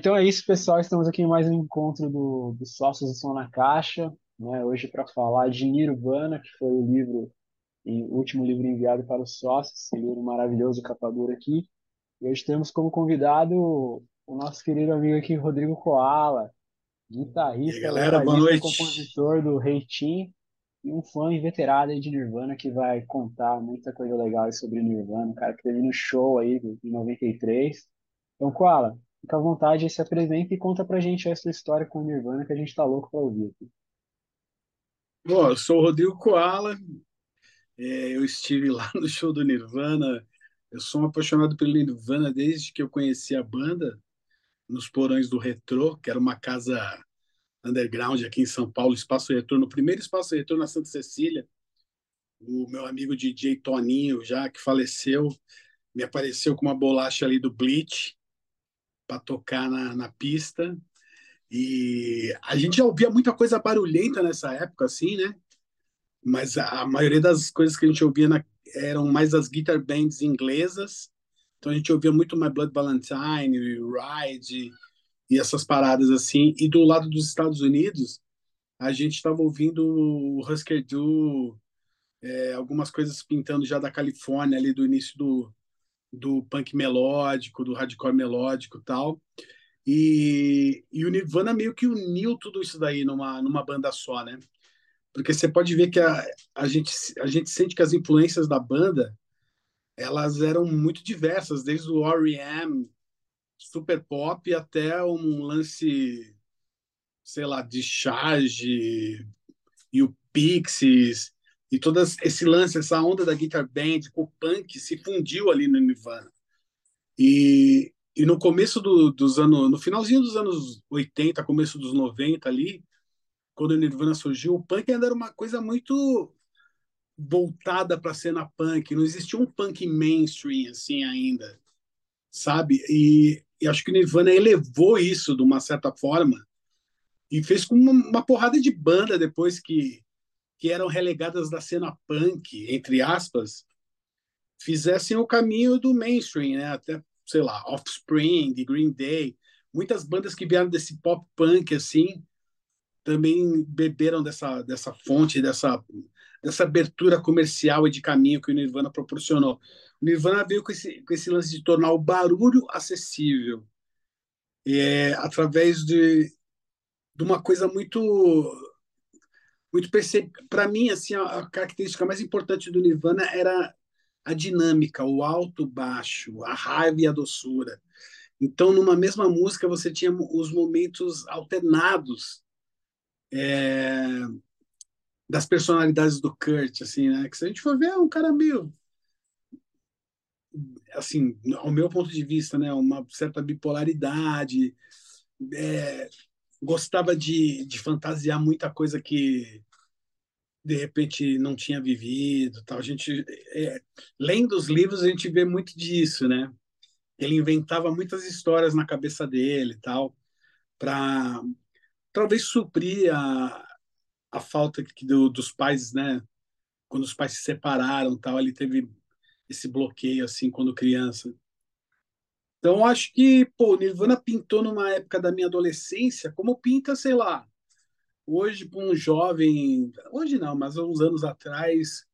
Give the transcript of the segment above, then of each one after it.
Então é isso, pessoal. Estamos aqui em mais um encontro do, dos Sócios do Som na Caixa, né? Hoje para falar de Nirvana, que foi o livro, o último livro enviado para os sócios, esse livro maravilhoso, capa dura aqui. E hoje temos como convidado o nosso querido amigo aqui, Rodrigo Koala, guitarrista, aí, galera, boa noite. compositor do Rei hey Team e um fã inveterado de Nirvana que vai contar muita coisa legal sobre Nirvana, um cara que teve no show aí em 93. Então, Koala, fica à vontade, se apresenta e conta pra gente essa história com o Nirvana que a gente tá louco pra ouvir. Aqui. Bom, eu sou o Rodrigo Koala, é, eu estive lá no show do Nirvana, eu sou um apaixonado pelo Nirvana desde que eu conheci a banda, nos porões do Retrô, que era uma casa underground aqui em São Paulo, Espaço Retrô, no primeiro Espaço Retrô na Santa Cecília. O meu amigo DJ Toninho, já que faleceu, me apareceu com uma bolacha ali do Bleach para tocar na, na pista. E a gente já ouvia muita coisa barulhenta nessa época, assim, né? Mas a, a maioria das coisas que a gente ouvia na, eram mais as guitar bands inglesas. Então a gente ouvia muito My Blood Valentine, Ride e essas paradas assim. E do lado dos Estados Unidos, a gente estava ouvindo o Husker Du, é, algumas coisas pintando já da Califórnia, ali do início do, do punk melódico, do hardcore melódico tal. E, e o Nirvana meio que uniu tudo isso daí numa, numa banda só, né? Porque você pode ver que a, a, gente, a gente sente que as influências da banda elas eram muito diversas, desde o R.E.M., super pop, até um lance, sei lá, de charge, e o Pixies, e todo esse lance, essa onda da guitar band com o punk se fundiu ali no Nirvana. E, e no começo do, dos anos, no finalzinho dos anos 80, começo dos 90 ali, quando o Nirvana surgiu, o punk ainda era uma coisa muito voltada para a cena punk, não existia um punk mainstream assim ainda, sabe? E, e acho que o Nirvana elevou isso de uma certa forma e fez com uma, uma porrada de banda depois que que eram relegadas da cena punk, entre aspas, fizessem o caminho do mainstream, né? Até, sei lá, Offspring, Green Day, muitas bandas que vieram desse pop punk assim, também beberam dessa dessa fonte, dessa dessa abertura comercial e de caminho que o Nirvana proporcionou. O Nirvana veio com esse com esse lance de tornar o barulho acessível. É, através de, de uma coisa muito muito para mim assim a, característica mais importante do Nirvana era a dinâmica, o alto, baixo, a raiva e a doçura. Então, numa mesma música, você tinha os momentos alternados é, das personalidades do Kurt, assim, né? Que se a gente for ver, é um cara meio, assim, ao meu ponto de vista, né? Uma certa bipolaridade, é, gostava de, de fantasiar muita coisa que de repente não tinha vivido tal. A gente é, lendo os livros a gente vê muito disso né? Ele inventava muitas histórias na cabeça dele tal para talvez suprir a, a falta que do, dos pais né? Quando os pais se separaram tal ele teve esse bloqueio assim quando criança então, acho que, pô, Nirvana pintou numa época da minha adolescência, como pinta, sei lá, hoje para um jovem, hoje não, mas há uns anos atrás,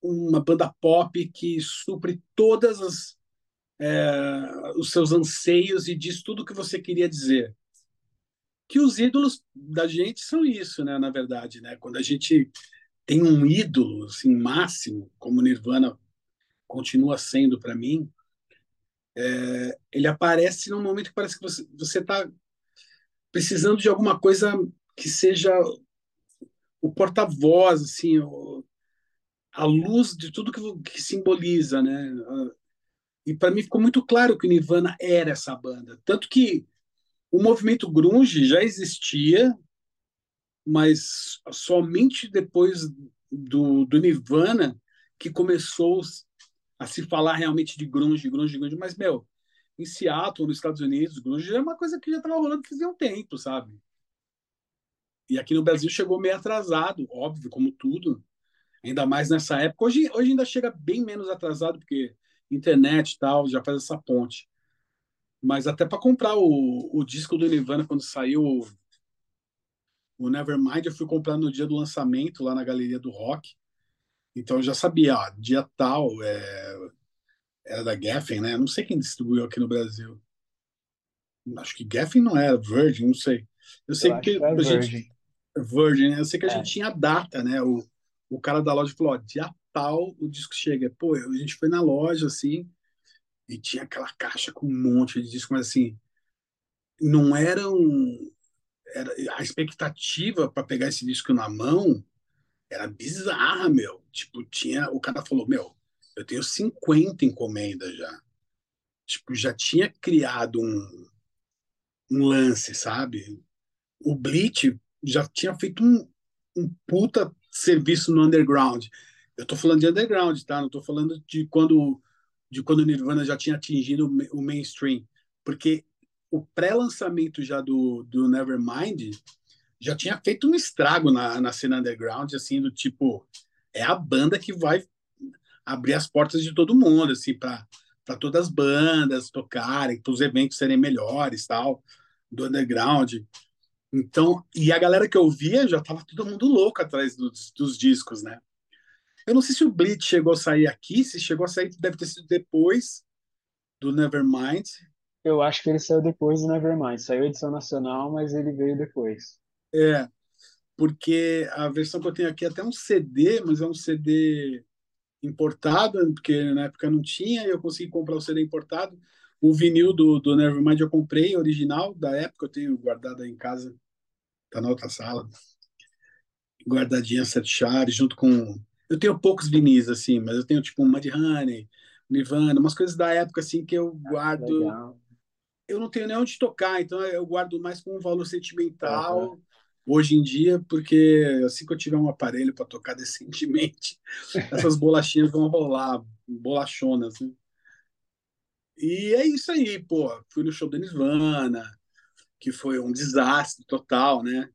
uma banda pop que supre todas as é, os seus anseios e diz tudo o que você queria dizer. Que os ídolos da gente são isso, né? Na verdade, né? Quando a gente tem um ídolo assim máximo, como Nirvana continua sendo para mim, é, ele aparece num momento que parece que você está precisando de alguma coisa que seja o porta-voz, assim, a luz de tudo que, que simboliza, né? E para mim ficou muito claro que o Nirvana era essa banda, tanto que o movimento grunge já existia, mas somente depois do, do Nirvana que começou a se falar realmente de grunge, grunge, grunge, mas, meu, em Seattle, nos Estados Unidos, grunge é uma coisa que já estava rolando fazia um tempo, sabe? E aqui no Brasil chegou meio atrasado, óbvio, como tudo, ainda mais nessa época. Hoje, hoje ainda chega bem menos atrasado, porque internet e tal já faz essa ponte. Mas até para comprar o, o disco do Nirvana quando saiu o Nevermind, eu fui comprar no dia do lançamento lá na Galeria do Rock. Então eu já sabia, ó, dia tal, é, era da Geffen, né? Não sei quem distribuiu aqui no Brasil. Acho que Geffen não era, Virgin, não sei. Eu sei Eu que que a Virgin. gente. Virgin, né? Eu sei que a É, gente tinha data, né? O, o cara da loja falou: ó, dia tal o disco chega. Pô, a gente foi na loja assim e tinha aquela caixa com um monte de disco, mas assim, não era um. Era, a expectativa para pegar esse disco na mão era bizarra, meu. Tipo, tinha. O cara falou: meu, eu tenho 50 encomendas já. Tipo, já tinha criado um, um lance, sabe? o Bleach já tinha feito um, um puta serviço no underground. Eu tô falando de underground, tá? Não tô falando de quando de quando o Nirvana já tinha atingido o mainstream, porque o pré-lançamento já do, do Nevermind já tinha feito um estrago na, na cena underground, assim, do tipo, é a banda que vai abrir as portas de todo mundo, assim, para para todas as bandas tocarem, para os eventos serem melhores, tal, do underground. Então, e a galera que eu via já tava todo mundo louco atrás dos, dos discos, né? Eu não sei se o Bleach chegou a sair aqui, se chegou a sair, deve ter sido depois do Nevermind. eu acho que ele saiu depois do Nevermind. Saiu a edição nacional, mas ele veio depois. É, porque a versão que eu tenho aqui é até um CD, mas é um CD importado, porque na época não tinha, e eu consegui comprar o CD importado. O vinil do, do Nevermind eu comprei, original, da época, eu tenho guardado aí em casa, tá na outra sala. guardadinha sete chaves, junto com. Eu tenho poucos vinis, assim, mas eu tenho tipo um Mudhoney, Nirvana, umas coisas da época, assim, que eu guardo. Legal. Eu não tenho nem onde tocar, então eu guardo mais com um valor sentimental hoje em dia, porque assim que eu tiver um aparelho para tocar decentemente, essas bolachinhas vão rolar, bolachonas, né? E é isso aí, pô. Fui no show da Nirvana, que foi um desastre total, né?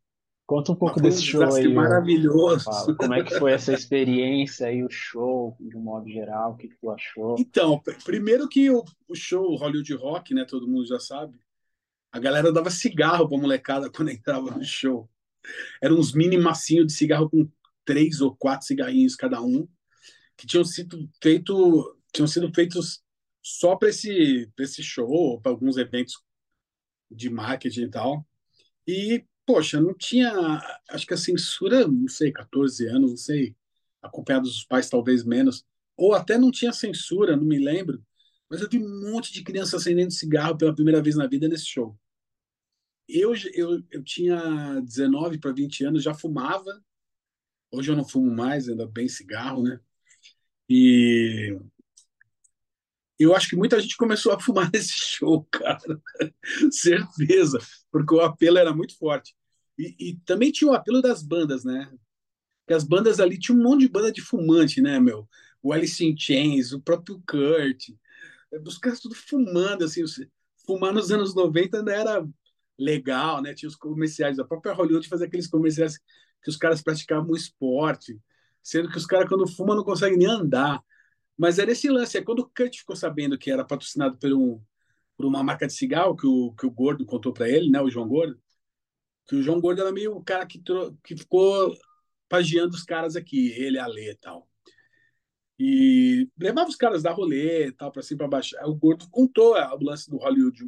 Conta um pouco um desse show aí, maravilhoso. Como é que foi essa experiência aí, o show, de um modo geral? O que que tu achou? Então, pr- primeiro que o, o show Hollywood Rock, né, todo mundo já sabe, a galera dava cigarro pra molecada quando entrava no show. Eram uns mini massinhos de cigarro com três ou quatro cigarrinhos cada um, que tinham sido feito, tinham sido feitos só para esse, esse show, para alguns eventos de marketing e tal. E, poxa, não tinha, acho que a censura, não sei, 14 anos, não sei, acompanhados dos pais talvez menos, ou até não tinha censura, não me lembro, mas eu vi um monte de criança acendendo cigarro pela primeira vez na vida nesse show. Eu, eu, eu tinha 19 para 20 anos, já fumava, hoje eu não fumo mais, ainda bem cigarro, né? E eu acho que muita gente começou a fumar nesse show, cara. Certeza, porque o apelo era muito forte. E, e também tinha o apelo das bandas, né? As bandas ali tinha um monte de banda de fumante, né, meu? O Alice in Chains, o próprio Kurt, os caras tudo fumando, assim. Fumar nos anos 90 ainda era legal, né? Tinha os comerciais, a própria Hollywood fazia aqueles comerciais que os caras praticavam esporte, sendo que os caras, quando fumam, não conseguem nem andar. Mas era esse lance. É quando o Kurt ficou sabendo que era patrocinado por, um, por uma marca de cigarro, que o, que o Gordo contou para ele, né? O João Gordo, que o João Gordo era meio o cara que, que ficou pagiando os caras aqui, ele, a Lê e tal. E levava os caras da rolê e tal, para cima para baixo. O Gordo contou o lance do Hollywood,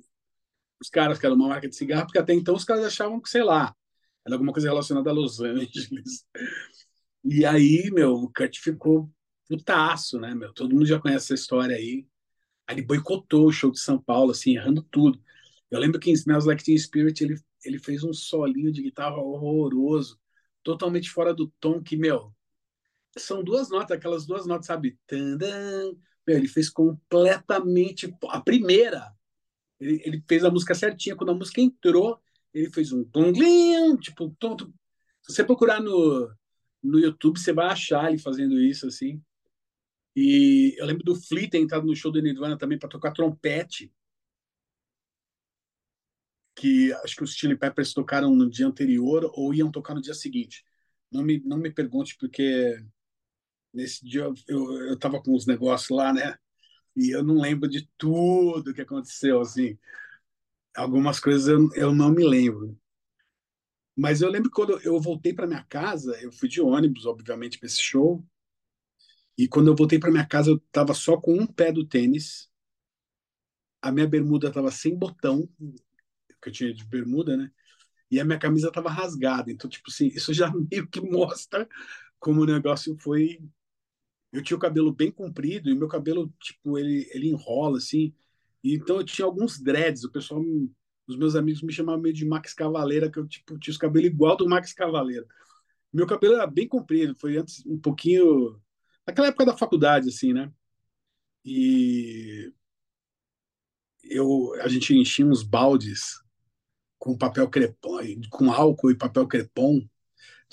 os caras que eram uma marca de cigarro, porque até então os caras achavam que, sei lá, era alguma coisa relacionada a Los Angeles. E aí, meu, o Kurt ficou putaço, né, meu? Todo mundo já conhece essa história aí. Aí ele boicotou o show de São Paulo, assim, errando tudo. Eu lembro que em Smells Like Teen Spirit ele, ele fez um solinho de guitarra horroroso, totalmente fora do tom, que, meu, são duas notas, aquelas duas notas, sabe? Meu, ele fez completamente a primeira. Ele, ele fez a música certinha. Quando a música entrou, ele fez um tonglinho, tipo, tonto. Se você procurar no, no YouTube, você vai achar ele fazendo isso, assim. E eu lembro do Flea ter entrado no show do Nirvana também para tocar trompete. Que acho que os Chili Peppers tocaram no dia anterior ou iam tocar no dia seguinte. Não me, não me pergunte, porque nesse dia eu, eu tava com os negócios lá, né? E eu não lembro de tudo que aconteceu, assim. algumas coisas eu, eu não me lembro. Mas eu lembro quando eu voltei para minha casa, eu fui de ônibus, obviamente, para esse show. E quando eu voltei para minha casa, eu estava só com um pé do tênis. A minha bermuda estava sem botão, que eu tinha de bermuda, né? E a minha camisa estava rasgada. Então, tipo assim, isso já meio que mostra como o negócio foi. Eu tinha o cabelo bem comprido e meu cabelo, tipo, ele, ele enrola assim. E, então eu tinha alguns dreads. O pessoal, os meus amigos me chamavam meio de Max Cavaleira, que eu tipo, tinha os cabelos igual do Max Cavaleira. Meu cabelo era bem comprido, foi antes um pouquinho. Naquela época da faculdade, assim, né? E eu, a gente enchia uns baldes com papel crepom, com álcool e papel crepom,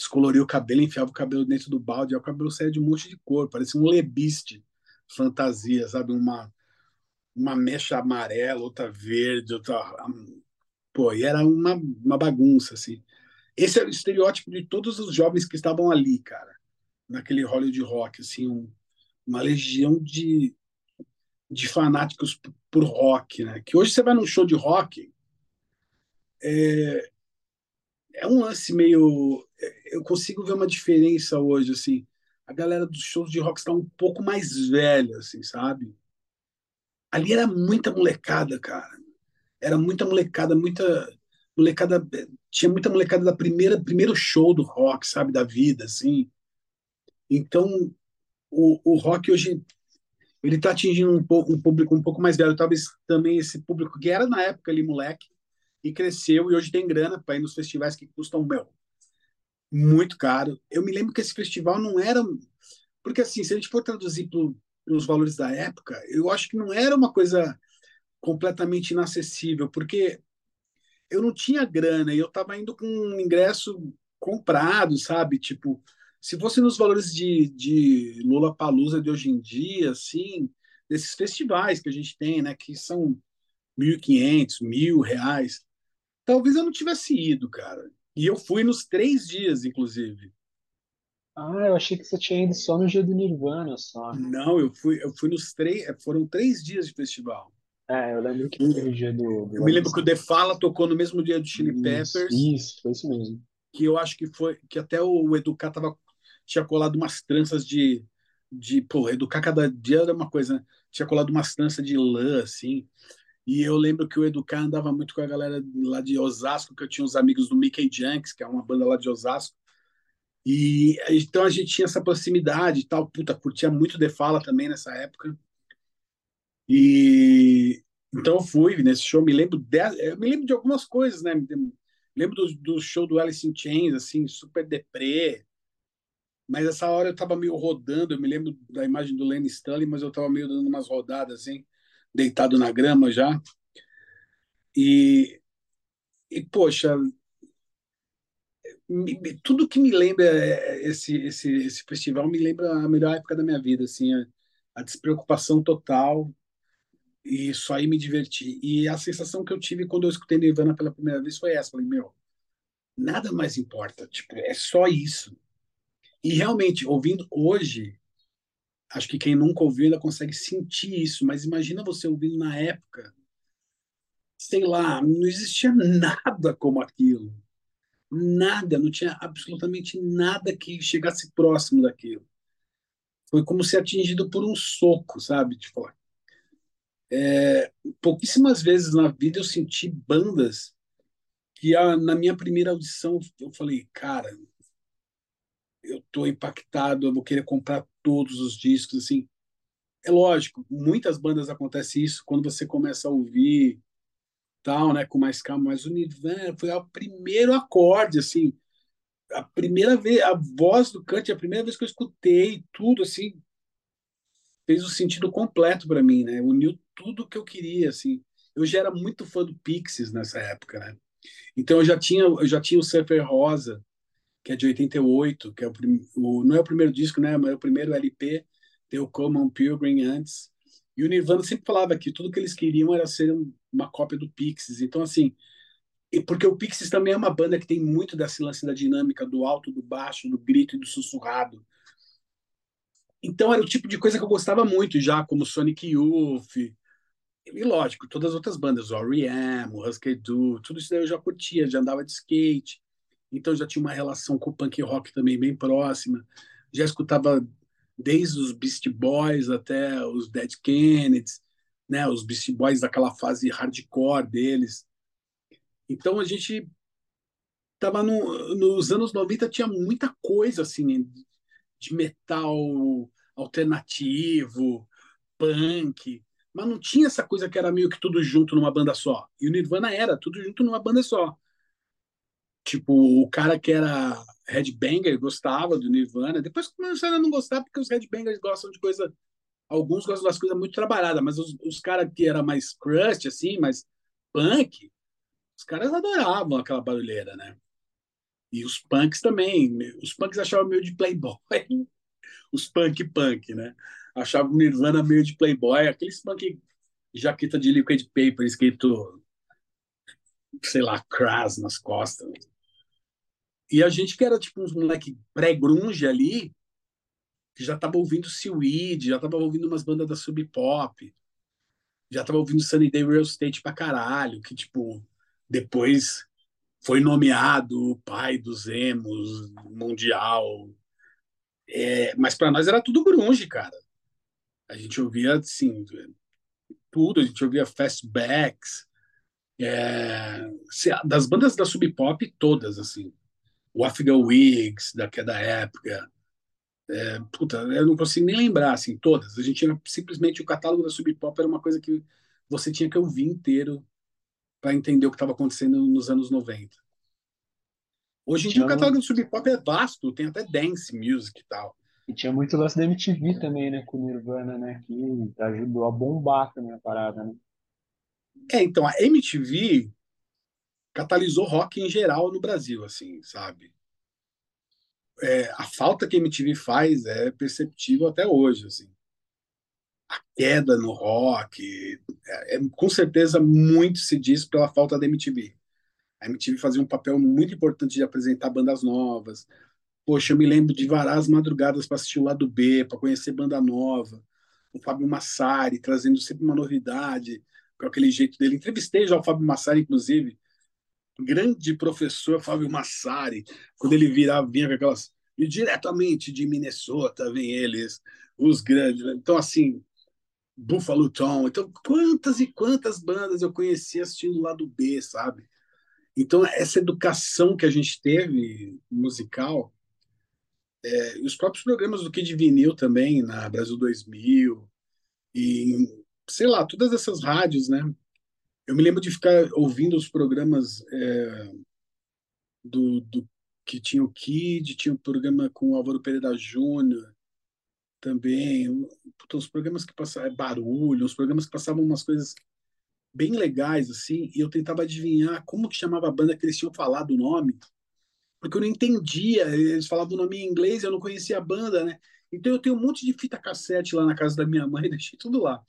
descoloria o cabelo, enfiava o cabelo dentro do balde, e o cabelo saía de um monte de cor, parecia um lebiste fantasia, sabe? Uma, uma mecha amarela, outra verde, outra. Pô, e era uma, uma bagunça, assim. Esse era o estereótipo de todos os jovens que estavam ali, cara, naquele Hollywood Rock, assim, um, uma legião de, de fanáticos por rock, né? Que hoje você vai num show de rock, é, é um lance meio. Eu consigo ver uma diferença hoje, assim. A galera dos shows de rock está um pouco mais velha, assim, sabe? Ali era muita molecada, cara. Era muita molecada, muita molecada. Tinha muita molecada da primeira primeiro show do rock, sabe, da vida, assim. Então, o, o rock hoje ele está atingindo um, pouco, um público um pouco mais velho, talvez também esse público que era na época ali moleque e cresceu e hoje tem grana para ir nos festivais que custam meu muito caro. Eu me lembro que esse festival não era porque assim, se a gente for traduzir pelos valores da época, eu acho que não era uma coisa completamente inacessível, porque eu não tinha grana e eu estava indo com um ingresso comprado, sabe? Tipo, se fosse nos valores de, de Lula Palusa de hoje em dia, assim, desses festivais que a gente tem, né, que são 1.500, mil reais, talvez eu não tivesse ido, cara. E eu fui nos três dias, inclusive. Ah, eu achei que você tinha ido só no dia do Nirvana, só. Não, eu fui, eu fui nos três, foram três dias de festival. É, eu lembro que foi o dia do. do eu me lembro que o The Fala tocou no mesmo dia do Chili isso, Peppers. Isso, foi isso mesmo. Que eu acho que foi, que até o Educar tava, tinha colado umas tranças de, de, pô, Educar cada dia era uma coisa, né? Tinha colado umas tranças de lã, assim. E eu lembro que o Educar andava muito com a galera lá de Osasco, que eu tinha uns amigos do Mickey Junks, que é uma banda lá de Osasco. E então a gente tinha essa proximidade e tal. Puta, curtia muito The Fala também nessa época. E então eu fui nesse show, me lembro de, eu me lembro de algumas coisas, né? Lembro do, do show do Alice in Chains, assim, super deprê. Mas essa hora eu tava meio rodando, eu me lembro da imagem do Lenny Stanley, mas eu tava meio dando umas rodadas, assim deitado na grama já. E, e poxa, tudo que me lembra esse, esse, esse festival me lembra a melhor época da minha vida, assim, a, a despreocupação total e só aí me divertir. E a sensação que eu tive quando eu escutei Nirvana pela primeira vez foi essa, falei, meu, nada mais importa, tipo, é só isso. E realmente, ouvindo hoje, acho que quem nunca ouviu ainda consegue sentir isso, mas imagina você ouvindo na época, sei lá, não existia nada como aquilo. Nada, não tinha absolutamente nada que chegasse próximo daquilo. Foi como ser atingido por um soco, sabe? Tipo, é, pouquíssimas vezes na vida eu senti bandas que a, na minha primeira audição eu falei, cara, eu estou impactado, eu vou querer comprar todos os discos, assim. É lógico, muitas bandas acontece isso quando você começa a ouvir tal, né, com mais calma, mas o Nirvana foi o primeiro acorde, assim, a primeira vez, a voz do Kant, a primeira vez que eu escutei tudo, assim, fez o sentido completo para mim, né, uniu tudo que eu queria, assim. Eu já era muito fã do Pixies nessa época, né, então eu já tinha, eu já tinha o Surfer Rosa, que é de 88, que é o, o, não é o primeiro disco, né, mas é o primeiro LP, o Common Pilgrim antes. E o Nirvana sempre falava que tudo que eles queriam era ser uma cópia do Pixies. Então, assim, porque o Pixies também é uma banda que tem muito desse lance da dinâmica, do alto, do baixo, do grito e do sussurrado. Então, era o tipo de coisa que eu gostava muito já, como Sonic Youth, E lógico, todas as outras bandas, o R.E.M., o Husky Du, tudo isso daí eu já curtia, já andava de skate, então já tinha uma relação com o punk rock também bem próxima. Já escutava desde os Beast Boys até os Dead Kennedys, né, os Beast Boys daquela fase hardcore deles. Então a gente tava no, nos anos 90 tinha muita coisa assim de metal alternativo, punk, mas não tinha essa coisa que era meio que tudo junto numa banda só. E o Nirvana era tudo junto numa banda só. Tipo, o cara que era headbanger gostava do Nirvana, depois começaram a não gostar porque os headbangers gostam de coisa alguns gostam das coisas muito trabalhadas, mas os, os caras que era mais crust assim, mais punk, os caras adoravam aquela barulheira, né? E os punks também. Os punks achavam meio de playboy. Os punk punk, né? Achavam Nirvana meio de playboy. Aqueles punk jaqueta de liquid paper escrito, sei lá, crass nas costas. E a gente que era tipo uns moleque pré-grunge ali, que já tava ouvindo Seaweed, já tava ouvindo umas bandas da Sub Pop, já tava ouvindo Sunny Day Real Estate pra caralho, que tipo, depois foi nomeado o pai dos emos mundial. É, mas para nós era tudo grunge, cara. A gente ouvia assim tudo, a gente ouvia Fastbacks, é, das bandas da Sub Pop todas assim. O Afghan Wigs daquela época. É, puta, eu não consigo nem lembrar assim todas. A gente tinha simplesmente o catálogo da Sub Pop era uma coisa que você tinha que ouvir inteiro para entender o que estava acontecendo nos anos 90. Hoje em dia o catálogo do Sub Pop é vasto, tem até dance music e tal. E tinha muito lance da MTV também, né, com o Nirvana, né, que ajudou a bombar também a parada, né? É, então a MTV catalisou rock em geral no Brasil, assim, sabe? É, a falta que a MTV faz é perceptível até hoje, assim a queda no rock. É, é, com certeza, muito se diz pela falta da MTV. A MTV fazia um papel muito importante de apresentar bandas novas. Poxa, eu me lembro de varar as madrugadas para assistir o lado B, para conhecer banda nova. O Fábio Massari trazendo sempre uma novidade, com aquele jeito dele. Entrevistei já o Fábio Massari, inclusive. Grande professor Fábio Massari, quando ele virava, vinha com aquelas. E diretamente de Minnesota vem eles, os grandes. Então, assim, Buffalo Tom. Então, quantas e quantas bandas eu conheci assistindo lá do B, sabe? Então, essa educação que a gente teve musical, é, os próprios programas do Kid Vinil também, na Brasil 2000, e sei lá, todas essas rádios, né? Eu me lembro de ficar ouvindo os programas é, do, do que tinha o Kid, tinha um programa com o Álvaro Pereira Júnior, também, os programas que passavam, é, barulho, os programas que passavam umas coisas bem legais, assim, e eu tentava adivinhar como que chamava a banda que eles tinham falado o nome, porque eu não entendia, eles falavam o nome em inglês, eu não conhecia a banda, né? Então eu tenho um monte de fita cassete lá na casa da minha mãe, deixei tudo lá,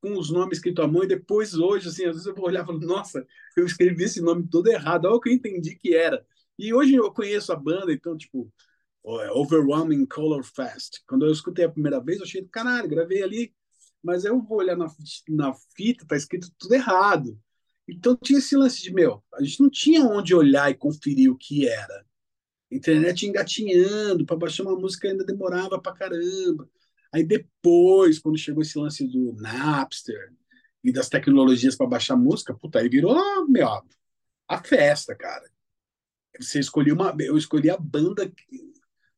com os nomes escritos à mão, e depois hoje, assim, às vezes eu vou olhar e falo, nossa, eu escrevi esse nome todo errado, olha o que eu entendi que era. E hoje eu conheço a banda, então, tipo, é Overwhelming Color Fest. Quando eu escutei a primeira vez, eu achei, caralho, gravei ali, mas eu vou olhar na, na fita, tá escrito tudo errado. Então tinha esse lance de, meu, a gente não tinha onde olhar e conferir o que era. Internet engatinhando, para baixar uma música ainda demorava pra caramba. Aí depois, quando chegou esse lance do Napster e das tecnologias para baixar música, puta, aí virou, meu, a festa, cara. Você escolhia uma, eu escolhi a banda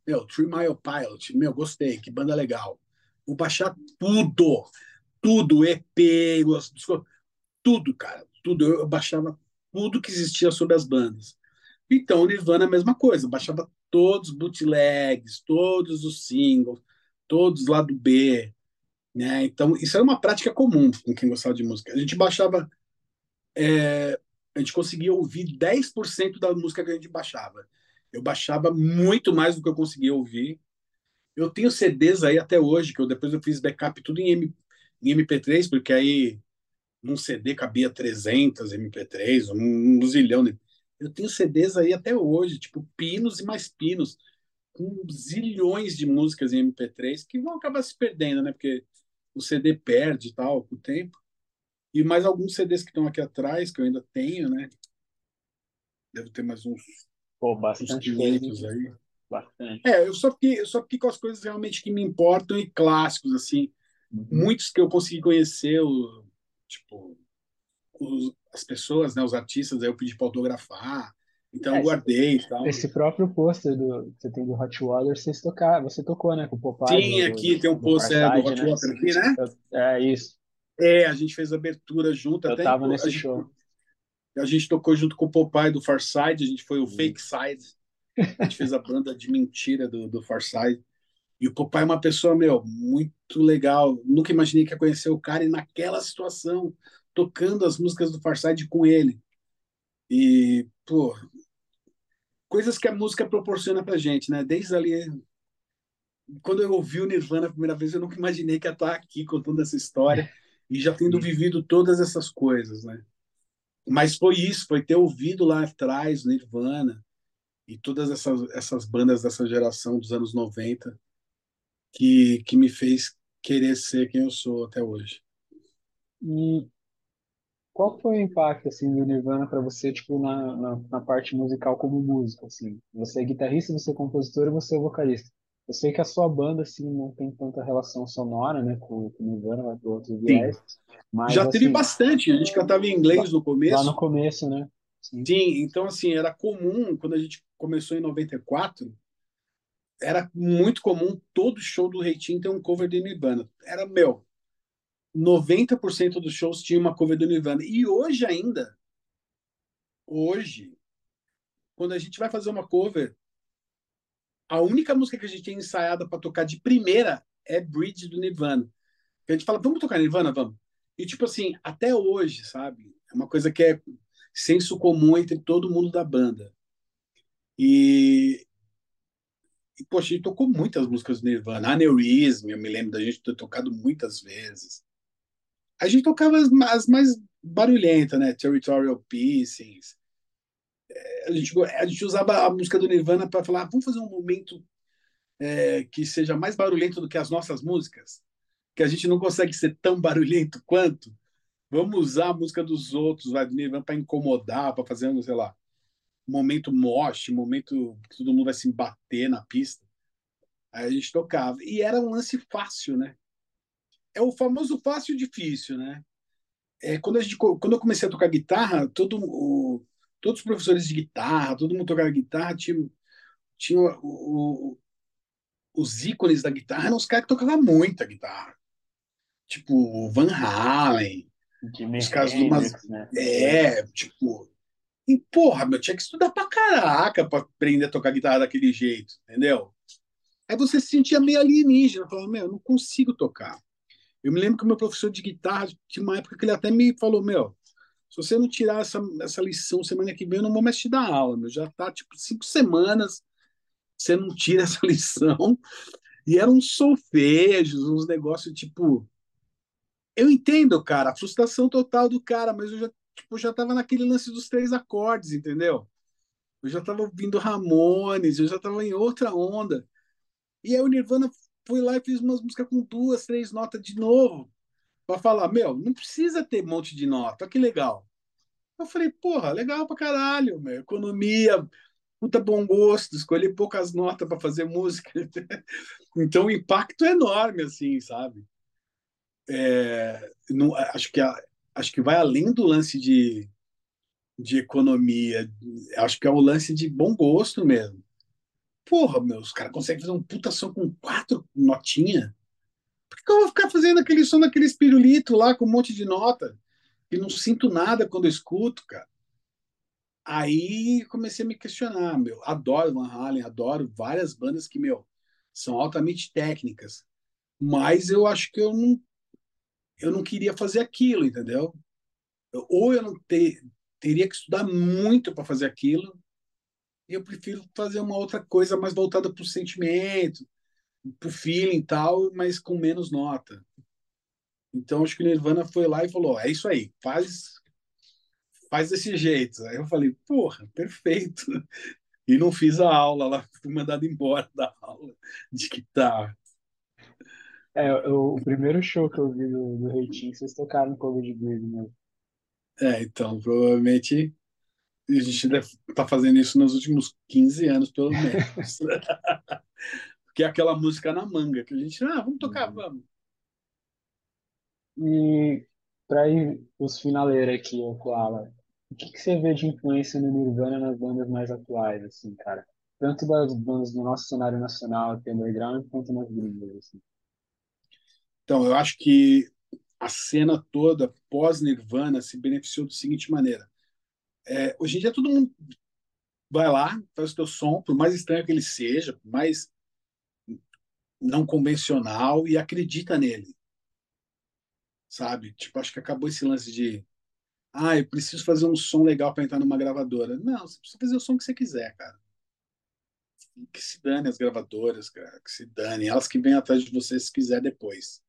meu, Three Mile Pilot, meu, gostei, que banda legal. Vou baixar tudo, tudo, EP, tudo, cara, tudo. Eu baixava tudo que existia sobre as bandas. Então, Nirvana, a mesma coisa, baixava todos os bootlegs, todos os singles, todos lá do B, né? Então, isso era uma prática comum com quem gostava de música. A gente baixava, é, a gente conseguia ouvir 10% da música que a gente baixava. Eu baixava muito mais do que eu conseguia ouvir. Eu tenho CDs aí até hoje, que eu depois eu fiz backup tudo em, M, em MP3, porque aí num CD cabia 300 MP3, um, um zilhão. Eu tenho CDs aí até hoje, tipo pinos e mais pinos, com zilhões de músicas em MP3 que vão acabar se perdendo, né? Porque o CD perde e tal com o tempo. E mais alguns CDs que estão aqui atrás, que eu ainda tenho, né? Deve ter mais uns, Pô, uns bastante 500 coisa. aí. Bastante. É, eu só fiquei, eu só com as coisas realmente que me importam e clássicos, assim. Uhum. Muitos que eu consegui conhecer, o, tipo, os- as pessoas, né, os artistas, aí eu pedi para autografar. Então É, eu guardei e tal. Esse próprio pôster do, que você tem do Hot Water, vocês tocaram, você tocou, né? Com o Popeye Sim, do, aqui tem um do pôster é, do Farside, Hot né? Water aqui, né? É isso. É, a gente fez a abertura junto, Eu até tava a nesse gente, show. a gente tocou junto com o Popeye do Farside, a gente foi o Uhum. Fake Side, a gente fez a banda de mentira do, do Farside. E o Popeye é uma pessoa, meu, muito legal. Nunca imaginei que ia conhecer o cara e naquela situação, tocando as músicas do Farside com ele. E, pô, coisas que a música proporciona pra gente, né? Desde ali, quando eu ouvi o Nirvana a primeira vez, eu nunca imaginei que ia estar aqui contando essa história e já tendo vivido todas essas coisas, né? Mas foi isso, foi ter ouvido lá atrás Nirvana e todas essas, essas bandas dessa geração dos anos 90 que, que me fez querer ser quem eu sou até hoje. E qual foi o impacto assim do Nirvana para você, tipo, na, na, na parte musical como músico, assim? Você é guitarrista, você é compositor e você é vocalista. Eu sei que a sua banda assim não tem tanta relação sonora, né, com, com o Nirvana, vai para outros viés, mas Já teve assim, bastante, a gente cantava em inglês no lá começo. no começo, né? Sim. Sim, então assim, era comum, quando a gente começou em 94, era muito comum todo show do Reitinho ter um cover de Nirvana. Era, meu, 90% dos shows tinha uma cover do Nirvana. E hoje ainda, hoje, quando a gente vai fazer uma cover, a única música que a gente tem ensaiada para tocar de primeira é Bridge do Nirvana. A gente fala, vamos tocar Nirvana? Vamos. E tipo assim, até hoje, sabe? É uma coisa que é senso comum entre todo mundo da banda. E, e poxa, a gente tocou muitas músicas do Nirvana. Aneurism, eu me lembro da gente ter tocado muitas vezes. A gente tocava as, as mais barulhentas, né? Territorial Pieces. A gente, a gente usava a música do Nirvana para falar, vamos fazer um momento é, que seja mais barulhento do que as nossas músicas, que a gente não consegue ser tão barulhento quanto. Vamos usar a música dos outros, vai, do Nirvana, para incomodar, para fazer, sei lá, momento mosh, momento que todo mundo vai se bater na pista. Aí a gente tocava. E era um lance fácil, né? É o famoso fácil e difícil, né? É, quando, a gente, quando eu comecei a tocar guitarra, todo, o, todos os professores de guitarra, todo mundo tocava guitarra, tinha, tinha o, o, os ícones da guitarra eram os caras que tocavam muita guitarra. Tipo, Van Halen, os caras do Hendrix, mas né? É, tipo. E, porra, meu, tinha que estudar pra caraca pra aprender a tocar guitarra daquele jeito, entendeu? Aí você se sentia meio alienígena, falava, meu, eu não consigo tocar. Eu me lembro que o meu professor de guitarra tinha uma época que ele até me falou, meu, se você não tirar essa, essa lição semana que vem, eu não vou mais te dar aula, meu. Já tá, tipo, cinco semanas você não tira essa lição. E eram uns solfejos, uns negócios, tipo, eu entendo, cara, a frustração total do cara, mas eu já, tipo, já tava naquele lance dos três acordes, entendeu? Eu já tava ouvindo Ramones, eu já tava em outra onda. E aí o Nirvana foi lá e fez umas músicas com duas, três notas de novo, para falar, meu, não precisa ter um monte de nota, que legal. Eu falei, porra, legal pra caralho, meu, economia, puta bom gosto, escolher poucas notas para fazer música. então o impacto é enorme, assim, sabe? é, não, acho, que, acho que vai além do lance de, de economia. Acho que é o lance de bom gosto mesmo. Porra, meu, os caras conseguem fazer um puta som com quatro notinhas. Por que, eu vou ficar fazendo aquele som daquele espirulito lá com um monte de nota? E não sinto nada quando eu escuto, cara. Aí comecei a me questionar, meu. Adoro Van Halen, adoro várias bandas que, meu, são altamente técnicas. Mas eu acho que eu não eu não queria fazer aquilo, entendeu? Ou eu não ter, teria que estudar muito para fazer aquilo, eu prefiro fazer uma outra coisa mais voltada para o sentimento, para o feeling e tal, mas com menos nota. Então acho que o Nirvana foi lá e falou: é isso aí, faz, faz desse jeito. Aí eu falei: porra, perfeito. E não fiz a aula lá, fui mandado embora da aula de guitarra. É, eu- o primeiro show que eu vi do, do Reitinho, vocês tocaram cover de Bleed, né? É, então, provavelmente a gente deve estar fazendo isso nos últimos 15 anos, pelo menos. Que é aquela música na manga, que a gente, ah, vamos tocar, Uhum. vamos. E para ir os finaleiros aqui, ô Koala, o que que você vê de influência no Nirvana nas bandas mais atuais, assim, cara? Tanto das bandas do nosso cenário nacional, aqui underground, quanto nas gringas, assim. Então, eu acho que a cena toda pós-Nirvana se beneficiou da seguinte maneira. É, hoje em dia todo mundo vai lá, faz o teu som, por mais estranho que ele seja, por mais não convencional, e acredita nele, sabe? Tipo, acho que acabou esse lance de ah, eu preciso fazer um som legal para entrar numa gravadora. Não, você precisa fazer o som que você quiser, cara. Que se dane as gravadoras, cara, que se dane. Elas que vêm atrás de você se quiser depois.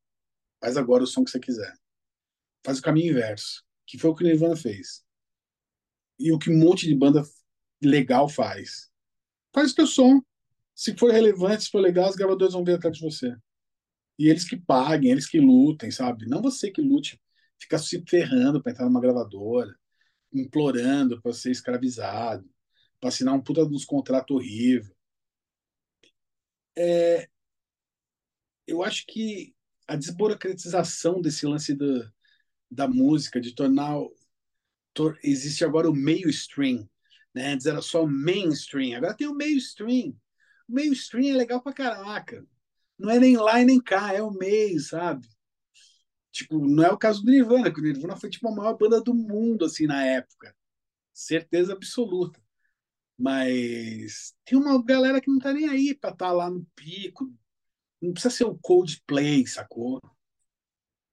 Faz agora o som que você quiser. Faz o caminho inverso, que foi o que o Nirvana fez. E o que um monte de banda legal faz. Faz teu som. Se for relevante, se for legal, as gravadoras vão vir atrás de você. E eles que paguem, eles que lutem, sabe? Não você que lute, ficar se ferrando para entrar numa gravadora, implorando para ser escravizado, para assinar um puta dos contratos horrível. É, eu acho que a desburocratização desse lance da, da música, de tornar. Existe agora o meio stream, né? Antes era só mainstream, agora tem o meio stream. O meio stream é legal pra caraca. Não é nem lá e nem cá, é o meio, sabe? Tipo, não é o caso do Nirvana, que o Nirvana foi tipo a maior banda do mundo, assim, na época. Certeza absoluta. Mas tem uma galera que não tá nem aí pra estar tá lá no pico. Não precisa ser o Coldplay, sacou?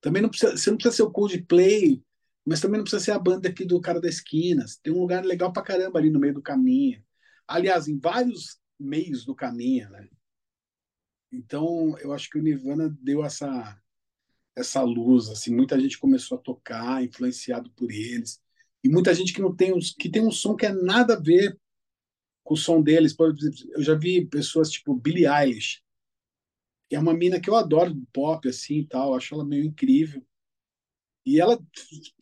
Também não precisa, você não precisa ser o Coldplay, mas também não precisa ser a banda aqui do cara da esquina. Tem um lugar legal pra caramba ali no meio do caminho. Aliás, em vários meios do caminho, né? Então, eu acho que o Nirvana deu essa essa luz, assim, muita gente começou a tocar, influenciado por eles. E muita gente que não tem uns, que tem um som que é nada a ver com o som deles. Por exemplo, eu já vi pessoas tipo Billie Eilish, que é uma mina que eu adoro do pop assim e tal, acho ela meio incrível. E ela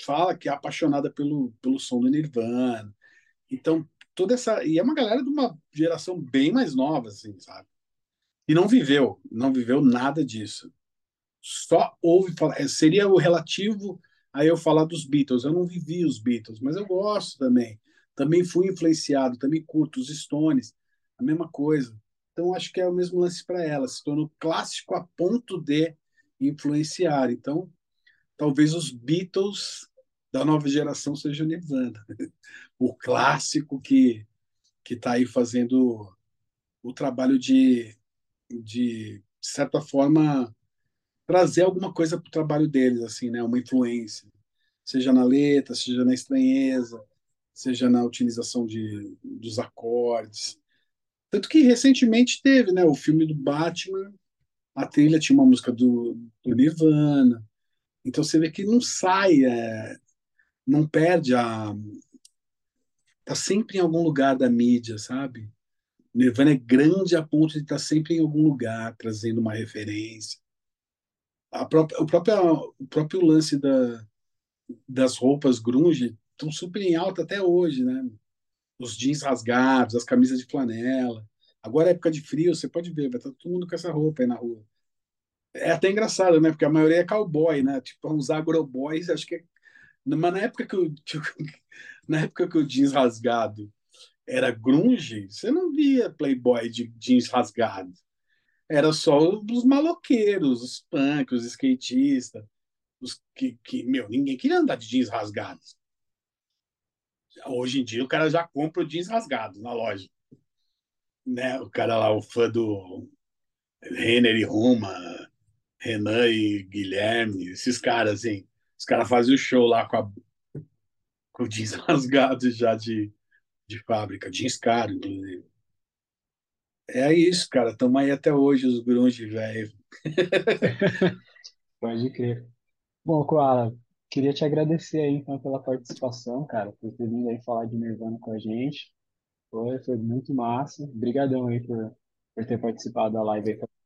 fala que é apaixonada pelo pelo som do Nirvana. Então, toda essa e é uma galera de uma geração bem mais nova assim, sabe? E não viveu, não viveu nada disso só ouve falar. É, seria o relativo a eu falar dos Beatles. Eu não vivi os Beatles, mas eu gosto também. Também fui influenciado, também curto os Stones, a mesma coisa. Então acho que é o mesmo lance para ela. Se tornou clássico a ponto de influenciar. Então, talvez os Beatles da nova geração sejam Nirvana, o clássico que que está aí fazendo o trabalho de, de certa forma trazer alguma coisa para o trabalho deles, assim, né? Uma influência, seja na letra, seja na estranheza, seja na utilização de, dos acordes. Tanto que recentemente teve, né? O filme do Batman, a trilha tinha uma música do, do Nirvana. Então você vê que não sai, é, não perde a. Tá sempre em algum lugar da mídia, sabe? Nirvana é grande a ponto de estar tá sempre em algum lugar, trazendo uma referência a própria, o, próprio, o próprio lance da, das roupas grunge estão super em alta até hoje, né? Os jeans rasgados, as camisas de flanela. Agora é época de frio, você pode ver, vai estar todo mundo com essa roupa aí na rua. É até engraçado, né? Porque a maioria é cowboy, né? Tipo, uns agroboys, acho que é... Mas na época que na época que o jeans rasgado era grunge, você não via playboy de jeans rasgado era só os maloqueiros, os punk, os skatistas, os que, que, meu, ninguém queria andar de jeans rasgados. Hoje em dia o cara já compra o jeans rasgado na loja. Né? O cara lá, o fã do Renner e Ruma, Renan e Guilherme, esses caras, assim, os caras o show lá com, a, com o jeans rasgado já de, de fábrica, jeans caro, inclusive. É isso, cara. Estamos aí até hoje, os grunge, velho. Pode crer. Bom, Koala, queria te agradecer aí então pela participação, cara, por ter vindo aí falar de Nirvana com a gente. Foi, foi muito massa. Obrigadão aí por, por ter participado da live aí.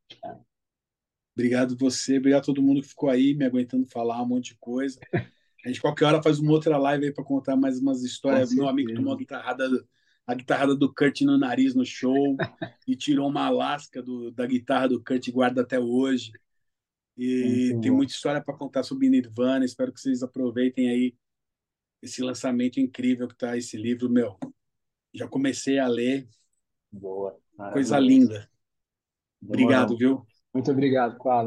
Obrigado você, obrigado a todo mundo que ficou aí me aguentando falar um monte de coisa. A gente qualquer hora faz uma outra live aí para contar mais umas histórias. Meu amigo tomou a guitarrada, a guitarrada do Kurt no nariz no show e tirou uma lasca do, da guitarra do Kurt e guarda até hoje. E Muito tem bom. muita história para contar sobre Nirvana. Espero que vocês aproveitem aí esse lançamento incrível que tá esse livro, meu. Já comecei a ler. Boa. Maravilha. Coisa linda. Obrigado, viu? Muito obrigado, Paulo.